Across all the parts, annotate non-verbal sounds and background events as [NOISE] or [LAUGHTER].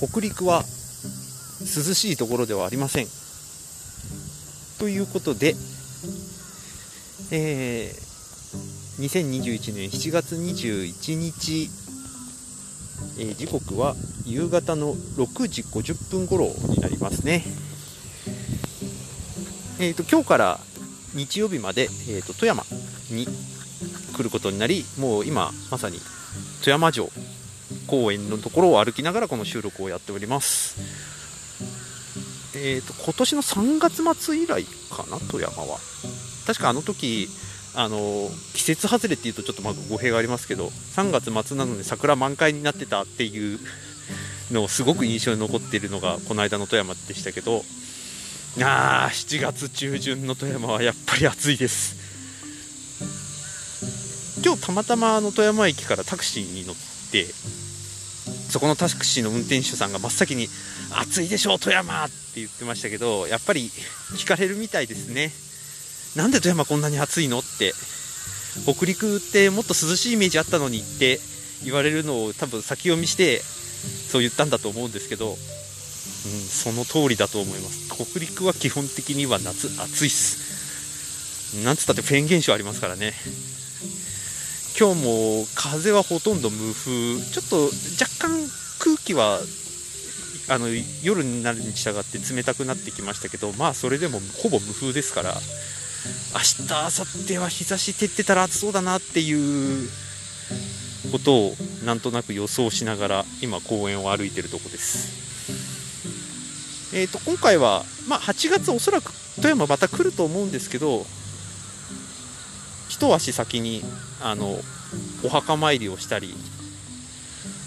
北陸は涼しいところではありませんということで、えー、2021年7月21日、えー、時刻は夕方の6時50分頃になりますね。えーと、今日から日曜日まで、えーと富山に来ることになりもう今まさに富山城公園のところを歩きながらこの収録をやっておりますえーと、今年の3月末以来かな、富山は。確かあの時あの季節外れっていうとちょっとまあ語弊がありますけど3月末なのに桜満開になってたっていうのをすごく印象に残っているのがこの間の富山でしたけどあ7月中旬の富山はやっぱり暑いです今日たまたまあの富山駅からタクシーに乗ってそこのタクシーの運転手さんが真っ先に「暑いでしょ富山!」って言ってましたけどやっぱり聞かれるみたいですねなんで富山こんなに暑いの？って北陸ってもっと涼しいイメージあったのにって。言われるのを多分先読みしてそう言ったんだと思うんですけど、うん、その通りだと思います北陸は基本的には夏暑いっすなんつったってフェーン現象ありますからね。今日も風はほとんど無風。ちょっと若干空気はあの夜になるに従って冷たくなってきましたけどまあそれでもほぼ無風ですから明日明後日は日差し照ってたら暑そうだなっていうことをなんとなく予想しながら今公園を歩いてるとこです。えーと今回は、まあ、8月おそらく富山また来ると思うんですけど一足先にあのお墓参りをしたり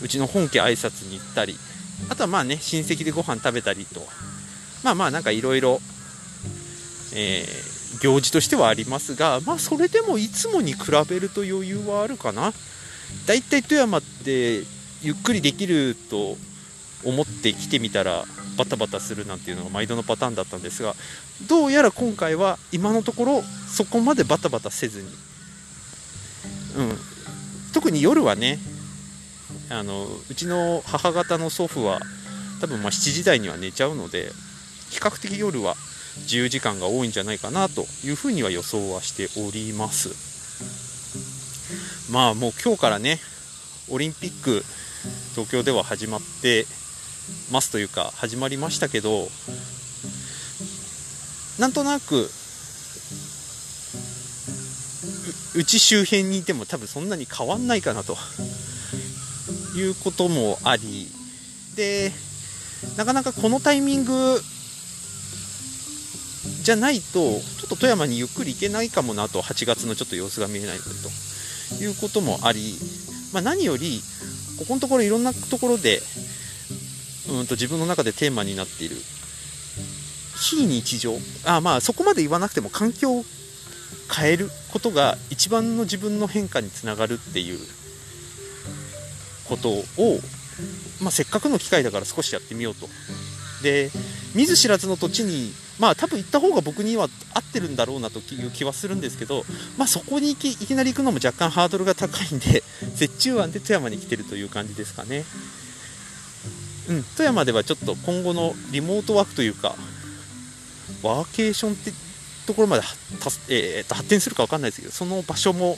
うちの本家挨拶に行ったりあとはまあね親戚でご飯食べたりとまあまあなんかいろいろ行事としてはありますがまあそれでもいつもに比べると余裕はあるかな。だいたい富山ってゆっくりできると思って来てみたらバタバタするなんていうのが毎度のパターンだったんですがどうやら今回は今のところそこまでバタバタせずに、うん、特に夜はねあのうちの母方の祖父は多分ま7時台には寝ちゃうので比較的夜は自由時間が多いんじゃないかなというふうには予想はしております。まあもう今日からねオリンピック東京では始まってますというか始まりましたけどなんとなくうち周辺にいても多分そんなに変わんないかなということもありでなかなかこのタイミングじゃないとちょっと富山にゆっくり行けないかもなと8月のちょっと様子が見えないのでということもあり、まあ、何よりここのところいろんなところでうんと自分の中でテーマになっている非日常あまあそこまで言わなくても環境を変えることが一番の自分の変化につながるっていうことを、まあ、せっかくの機会だから少しやってみようとで見ず知らずの土地にまあ多分行った方が僕には合ってるんだろうなという気はするんですけど、まあ、そこにいきいきなり行くのも若干ハードルが高いんで [LAUGHS] 折衷案で富山に来てるという感じですかね。うん、富山ではちょっと今後のリモートワークというかワーケーションってところまで、えー、と発展するか分かんないですけどその場所も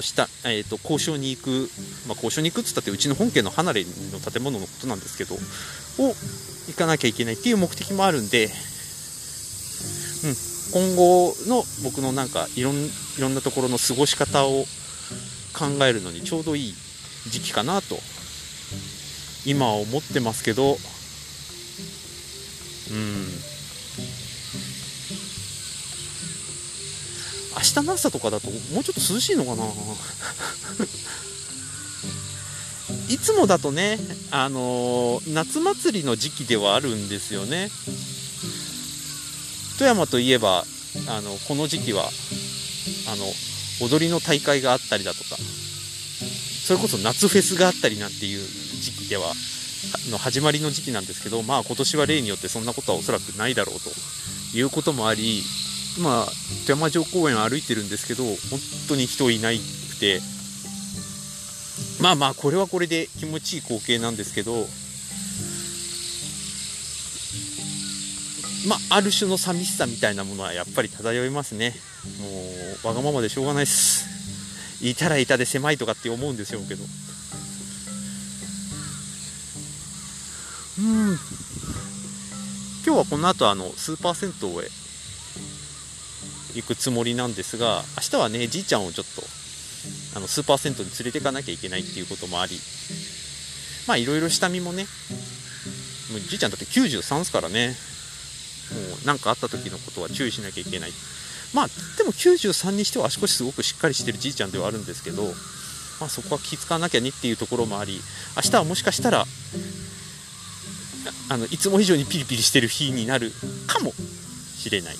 とした、えー、と交渉に行く、まあ、交渉に行くっつったってうちの本家の離れの建物のことなんですけどを行かなきゃいけないっていう目的もあるんで、うん、今後の僕のなんかいろんいろんなところの過ごし方を考えるのにちょうどいい時期かなと今は思ってますけどうん。明日の朝とかだともうちょっと涼しいのかな？[LAUGHS] いつもだとね、あのー、夏祭りの時期ではあるんですよね。富山といえばあのこの時期はあの踊りの大会があったりだとかそれこそ夏フェスがあったりなんていう時期ではの始まりの時期なんですけどまあ今年は例によってそんなことはおそらくないだろうということもあり今富山城公園を歩いてるんですけど本当に人いなくて。まあまあこれはこれで気持ちいい光景なんですけどまあある種の寂しさみたいなものはやっぱり漂いますね。もうわがままでしょうがないです。いたらいたで狭いとかって思うんでしょうけど。うん。今日はこの後あのスーパー銭湯へ行くつもりなんですが明日はねじいちゃんをちょっとあのスーパー銭湯に連れていかなきゃいけないっていうこともありまあいろいろ下見もねもうじいちゃんだって93ですからね。もう何かあった時のことは注意しなきゃいけない。まあでも93にしては足腰すごくしっかりしてるじいちゃんではあるんですけど、まあ、そこは気使わなきゃねっていうところもあり明日はもしかしたらあのいつも以上にピリピリしてる日になるかもしれない。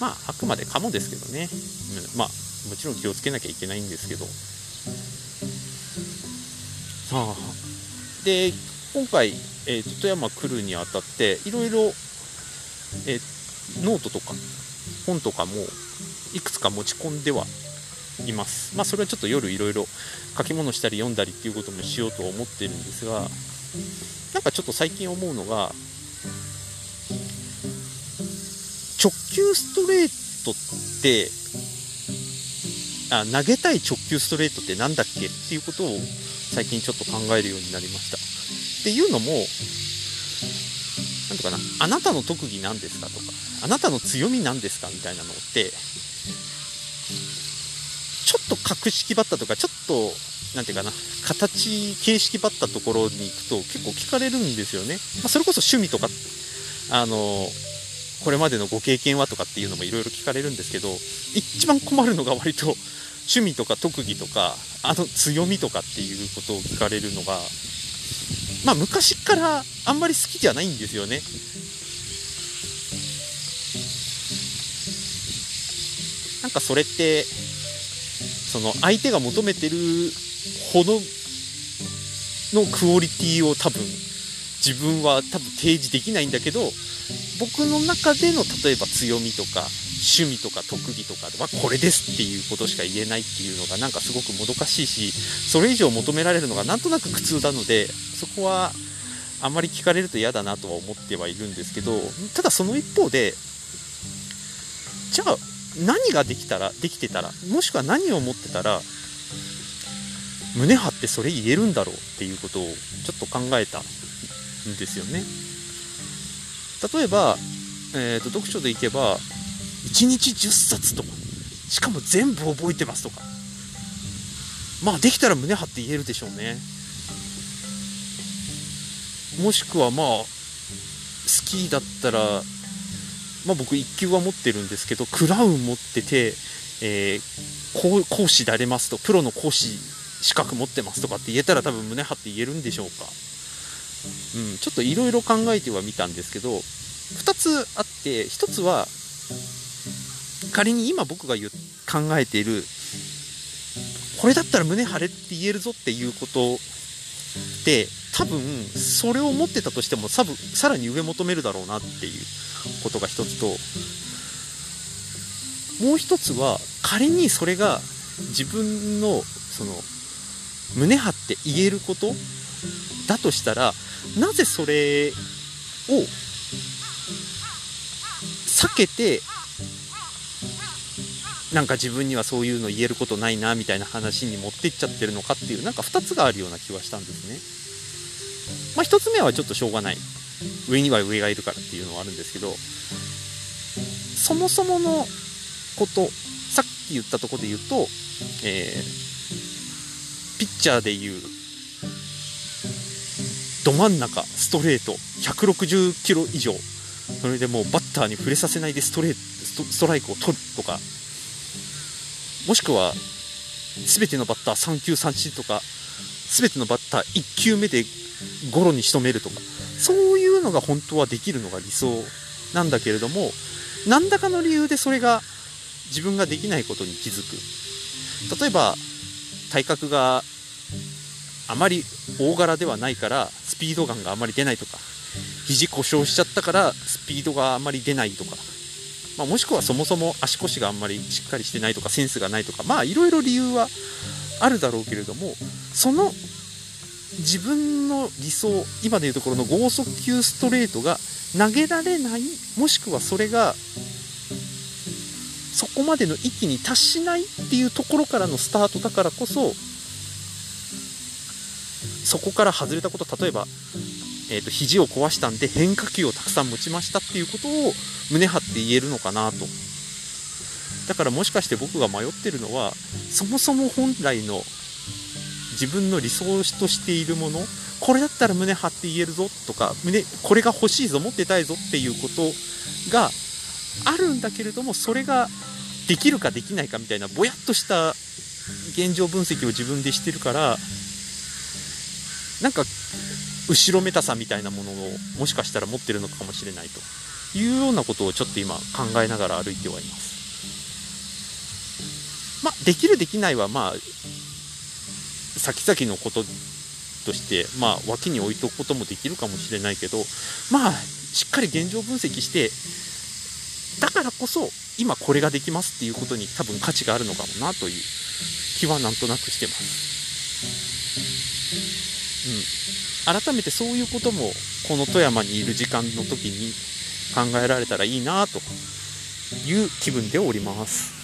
まああくまでかもですけどね、うん、まあもちろん気をつけなきゃいけないんですけど。さあ。で今回えー、富山来るにあたっていろいろ、えー、ノートとか本とかもいくつか持ち込んではいます。まあそれはちょっと夜いろいろ書き物したり読んだりっていうこともしようと思ってるんですがなんかちょっと最近思うのが直球ストレートってあ投げたい直球ストレートって何だっけっていうことを最近ちょっと考えるようになりましたっていうのも、なんとかな、あなたの特技なんですかとか、あなたの強みなんですかみたいなのって、ちょっと格式ばったとか、ちょっと、なんていうかな、形、形式ばったところに行くと結構聞かれるんですよね。まあ、それこそ趣味とか、あの、これまでのご経験はとかっていうのもいろいろ聞かれるんですけど、一番困るのが割と趣味とか特技とか、あの強みとかっていうことを聞かれるのが、まあ昔からあんまり好きじゃないんですよね。なんかそれって、その相手が求めてるほどのクオリティを多分自分は多分提示できないんだけど僕の中での例えば強みとか趣味とか特技とかはこれですっていうことしか言えないっていうのがなんかすごくもどかしいしそれ以上求められるのがなんとなく苦痛なのでそこはあんまり聞かれると嫌だなとは思ってはいるんですけどただその一方でじゃあ何ができたらできてたらもしくは何を持ってたら胸張ってそれ言えるんだろうっていうことをちょっと考えたんですよね。例えば、えーと読書でいけば1日10冊とかしかも全部覚えてますとか。まあできたら胸張って言えるでしょうね。もしくはまあスキーだったらまあ僕1級は持ってるんですけどクラウン持ってて、えー、講師でありますとプロの講師資格持ってますとかって言えたら多分胸張って言えるんでしょうか。うんちょっといろいろ考えてはみたんですけど2つあって1つは仮に今僕が言考えているこれだったら胸張れって言えるぞっていうことって多分それを持ってたとしても多分さらに上求めるだろうなっていうことが一つともう一つは仮にそれが自分のその胸張って言えることだとしたらなぜそれを避けてなんか自分にはそういうの言えることないなみたいな話に持っていっちゃってるのかっていうなんか2つがあるような気はしたんですね。まあ、1つ目はちょっとしょうがない上には上がいるからっていうのはあるんですけどそもそものことさっき言ったとこで言うと、えー、ピッチャーでいうど真ん中ストレート160キロ以上。それでもうバッターに触れさせないでストレートストライクを取るとか。もしくは全てのバッター3球三振とか全てのバッター1球目でゴロに仕留めるとか。そういうのが本当はできるのが理想なんだけれども何らかの理由でそれが自分ができないことに気づく。例えば体格があまり大柄ではないからピードガンがあまり出ないとか肘故障しちゃったからスピードがあまり出ないとか。まあ、もしくはそもそも足腰があんまりしっかりしてないとかセンスがないとか。まあいろいろ理由はあるだろうけれどもその自分の理想今でいうところの剛速球ストレートが投げられないもしくはそれがそこまでの域に達しないっていうところからのスタートだからこそそこから外れたこと例えば、えーと、肘を壊したんで変化球をたくさん持ちましたっていうことを胸張って言えるのかなと。だからもしかして僕が迷ってるのはそもそも本来の自分の理想としているものこれだったら胸張って言えるぞとか胸これが欲しいぞ持ってたいぞっていうことがあるんだけれどもそれができるかできないかみたいなぼやっとした現状分析を自分でしてるからなんか後ろめたさみたいなものをもしかしたら持ってるのかもしれないというようなことをちょっと今考えながら歩いてはいます。まあ、できるできないはまあ先々のこととして、まあ、脇に置いとくこともできるかもしれないけど、まあ、しっかり現状分析して、だからこそ、今これができますっていうことに多分価値があるのかもなという気はなんとなくしてます。うん。改めてそういうことも、この富山にいる時間の時に考えられたらいいなという気分でおります。